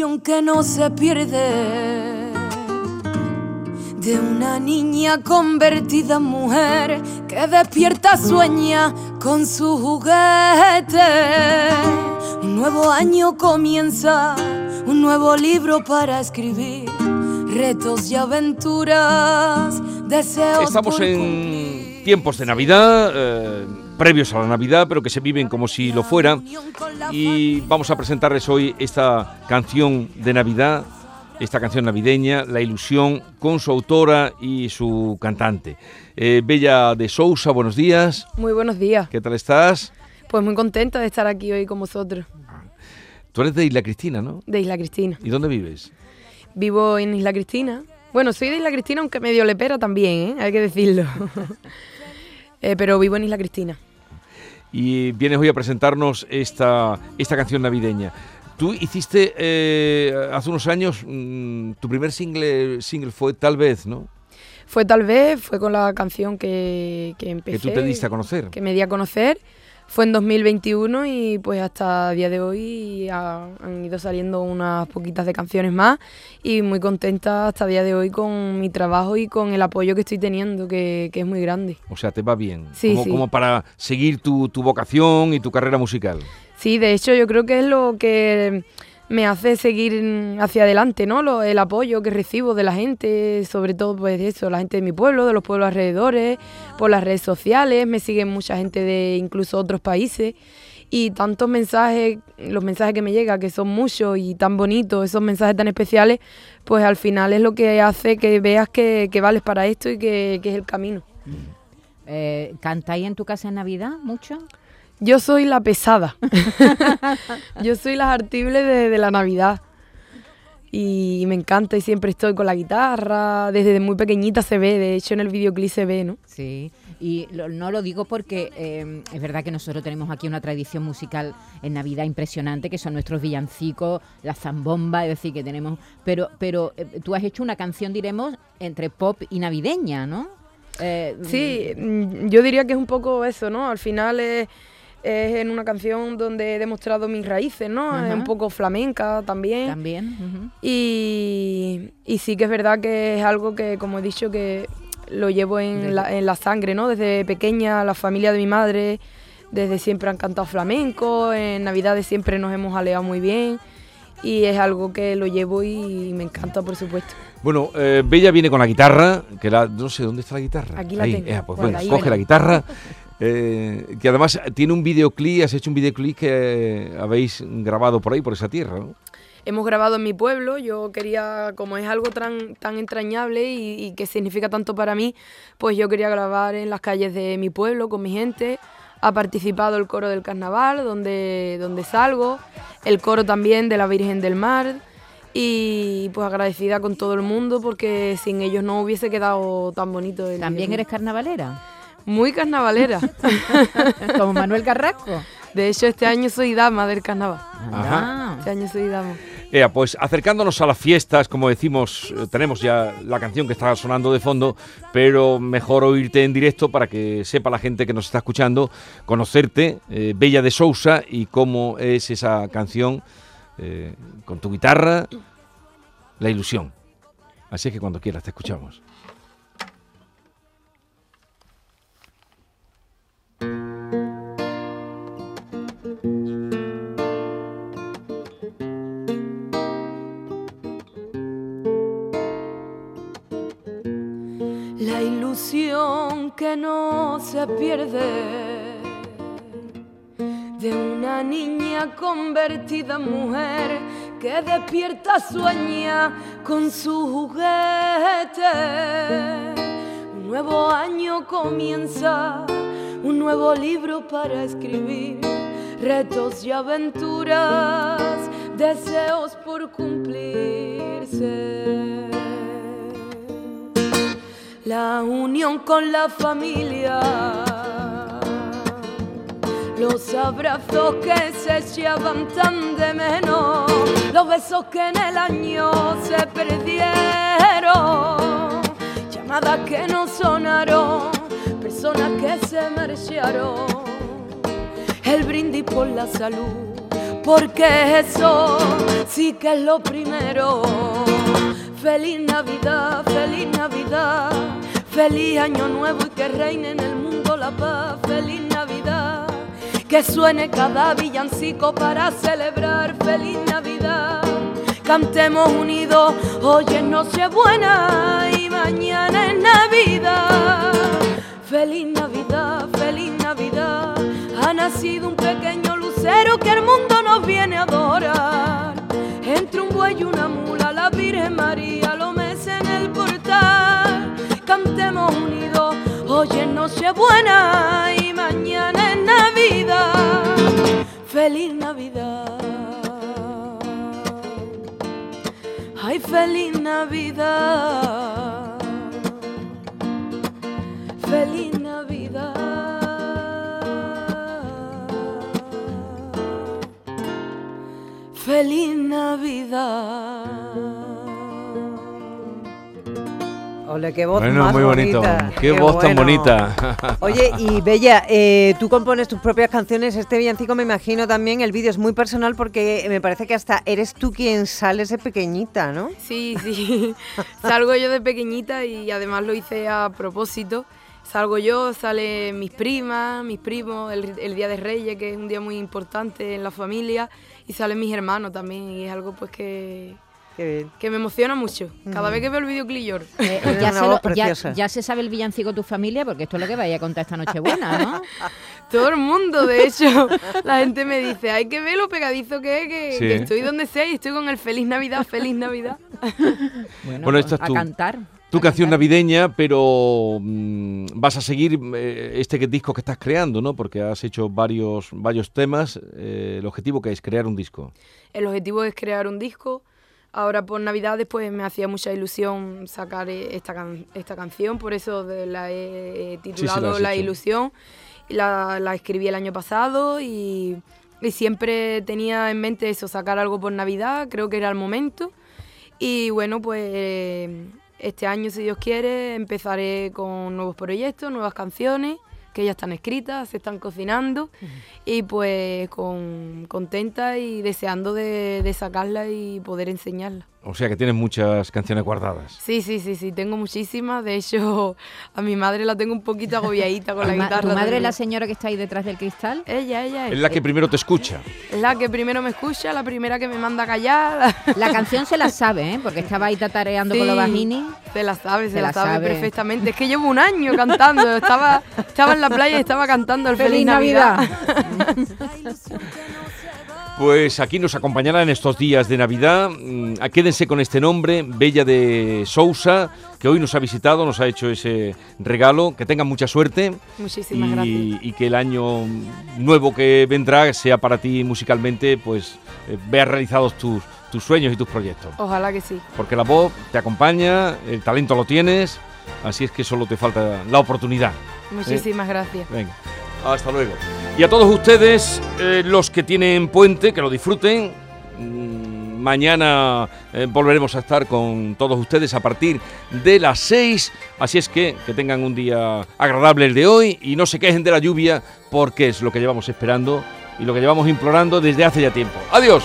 ilusión que no se pierde de una niña convertida en mujer que despierta sueña con su juguete. Un nuevo año comienza, un nuevo libro para escribir, retos y aventuras, deseos. Estamos en tiempos de Navidad. Eh, previos a la Navidad, pero que se viven como si lo fueran. Y vamos a presentarles hoy esta canción de Navidad, esta canción navideña, La Ilusión, con su autora y su cantante. Eh, Bella de Sousa, buenos días. Muy buenos días. ¿Qué tal estás? Pues muy contenta de estar aquí hoy con vosotros. Tú eres de Isla Cristina, ¿no? De Isla Cristina. ¿Y dónde vives? Vivo en Isla Cristina. Bueno, soy de Isla Cristina, aunque medio lepera también, ¿eh? hay que decirlo. Eh, pero vivo en Isla Cristina y vienes hoy a presentarnos esta, esta canción navideña. Tú hiciste eh, hace unos años, mm, tu primer single, single fue Tal vez, ¿no? Fue Tal vez, fue con la canción que, que empecé. Que tú te diste a conocer. Que me di a conocer fue en 2021 y pues hasta el día de hoy han ido saliendo unas poquitas de canciones más y muy contenta hasta el día de hoy con mi trabajo y con el apoyo que estoy teniendo, que, es muy grande. O sea, te va bien. Sí, como, sí. como para seguir tu, tu vocación y tu carrera musical. Sí, de hecho yo creo que es lo que me hace seguir hacia adelante, ¿no? el apoyo que recibo de la gente, sobre todo pues eso, la gente de mi pueblo, de los pueblos alrededores, por las redes sociales, me siguen mucha gente de incluso otros países y tantos mensajes, los mensajes que me llegan, que son muchos y tan bonitos, esos mensajes tan especiales, pues al final es lo que hace que veas que, vales para esto y que, es el camino. Eh, ¿Cantáis en tu casa en Navidad mucho? Yo soy la pesada. yo soy la artible de, la Navidad. Y me encanta y siempre estoy con la guitarra. Desde muy pequeñita se ve, de hecho en el videoclip se ve, ¿no? Sí, y no lo digo porque eh, es verdad que nosotros tenemos aquí una tradición musical en Navidad impresionante, que son nuestros villancicos, la zambomba, es decir, que tenemos. Pero, pero eh, tú has hecho una canción, diremos, entre pop y navideña, ¿no? Eh, sí, mm, yo diría que es un poco eso, ¿no? Al final es es en una canción donde he demostrado mis raíces, ¿no? Es un poco flamenca también. También. y, y, sí que es verdad que es algo que, como he dicho, que lo llevo en, la, en la sangre, ¿no? Desde pequeña, la familia de mi madre, desde siempre han cantado flamenco, en Navidades siempre nos hemos aleado muy bien y es algo que lo llevo y me encanta, por supuesto. Bueno, eh, Bella viene con la guitarra, que la, no sé dónde está la guitarra. Aquí la tengo. Eh, pues bueno, coge la guitarra. Eh, que además tiene un videoclip, has hecho un videoclip que habéis grabado por ahí, por esa tierra, ¿no? Hemos grabado en mi pueblo, yo quería, como es algo tan, tan entrañable y, que significa tanto para mí, pues yo quería grabar en las calles de mi pueblo con mi gente. Ha participado el coro del carnaval, donde, donde salgo, el coro también de la Virgen del Mar, y pues agradecida con todo el mundo porque sin ellos no hubiese quedado tan bonito. El ¿También eres carnavalera? Muy carnavalera. Como Manuel Carrasco. De hecho, este año soy dama del carnaval. Ajá. Este año soy dama. pues acercándonos a las fiestas, como decimos, eh, tenemos ya la canción que está sonando de fondo, pero mejor oírte en directo para que sepa la gente que nos está escuchando, conocerte, eh, Bella de Sousa, y cómo es esa canción eh, con tu guitarra, La Ilusión. Así que cuando quieras te escuchamos. Ilusión que no se pierde de una niña convertida en mujer que despierta sueña con su juguete. Un nuevo año comienza, un nuevo libro para escribir, retos y aventuras, deseos por cumplirse. La unión con la familia. Los abrazos que se echaban tan de menos, los besos que en el año se perdieron, llamadas que no sonaron, personas que se marcharon, el brindis por la salud, porque eso sí que es lo primero. Feliz Navidad, feliz Navidad, feliz año nuevo y que reine en el mundo la paz, feliz Navidad, que suene cada villancico para celebrar feliz Navidad. Cantemos unidos, hoy es Nochebuena y mañana es Navidad. Feliz Navidad, feliz Navidad, ha nacido un pequeño lucero que el mundo nos viene a adorar. Entre un buey y una mula, la Virgen María lo hoy es Nochebuena y mañana es Navidad. Feliz Navidad. Ay, feliz Navidad. Feliz Navidad. Feliz Navidad. Ole, qué voz Bueno, más muy bonito. bonita. Qué, voz tan bueno. bonita. Oye, y Bella, eh, tú compones tus propias canciones. Este villancico me imagino también, el vídeo es muy personal porque me parece que hasta eres tú quien sales de pequeñita, ¿no? Sí, sí. Salgo yo de pequeñita y además lo hice a propósito. Salgo yo, salen mis primas, mis primos, el, el Día de Reyes, que es un día muy importante en la familia, y salen mis hermanos también, y es algo pues que, Qué bien. que me emociona mucho. Cada vez que veo el videoclip lloro. Eh, ya, se voz lo- ya- preciosa. ya se sabe el villancico tu familia, porque esto es lo que vaya a contar esta noche buena, ¿no? Todo el mundo, de hecho, la gente me dice, hay que ver lo pegadizo que es, que, Sí. que estoy donde sea y estoy con el Feliz Navidad, Feliz Navidad. Bueno, Bueno, esta es a tu- cantar. Tu canción navideña, pero mm, vas a seguir eh, este que- disco que estás creando, ¿no? Porque has hecho varios, varios temas. eh, el objetivo que es crear un disco. El objetivo es crear un disco. Ahora por Navidades pues me hacía mucha ilusión sacar eh, esta, can- esta canción, por eso de- la he titulado La. Ilusión. Y La, la escribí el año pasado y, y siempre tenía en mente eso, sacar algo por Navidad, creo que era el momento. Y bueno, pues este año, si Dios quiere, empezaré con nuevos proyectos, nuevas canciones que ya están escritas, se están cocinando y pues con, contenta y deseando de, de sacarla y poder enseñarla. O sea que tienes muchas canciones guardadas. Sí, sí, sí, sí, tengo muchísimas. De hecho, a mi madre la tengo un poquito agobiadita con la ¿Tu ma- guitarra. ¿Tu madre es la señora que está ahí detrás del cristal? Ella, ella es. Es la que primero te escucha. Es la que primero me escucha, la primera que me manda a callar. La canción se la sabe, ¿eh? Porque estaba ahí tatareando con los Sí, bajini. Se la sabe, se, Se la, la sabe, sabe. perfectamente. Es que llevo un año cantando. Estaba, estaba en la playa y estaba cantando el Feliz, Navidad. Pues aquí nos acompañará en estos días de Navidad. Mm, Quédense con este nombre, Bella de Sousa, que hoy nos ha visitado, nos ha hecho ese regalo. Que tengan mucha suerte Muchísimas gracias. y, y que el año nuevo que vendrá sea para ti musicalmente, pues eh, veas realizados tus, tus sueños y tus proyectos. Ojalá que sí. Porque la voz te acompaña, el talento lo tienes, así es que solo te falta la oportunidad. Muchísimas gracias. Venga, hasta luego. Y a todos ustedes, eh, los que tienen puente, que lo disfruten. Mm, Mañana eh, volveremos a estar con todos ustedes a partir de las 6. Así es que que tengan un día agradable el de hoy y no se quejen de la lluvia porque es lo que llevamos esperando y lo que llevamos implorando desde hace ya tiempo. Adiós.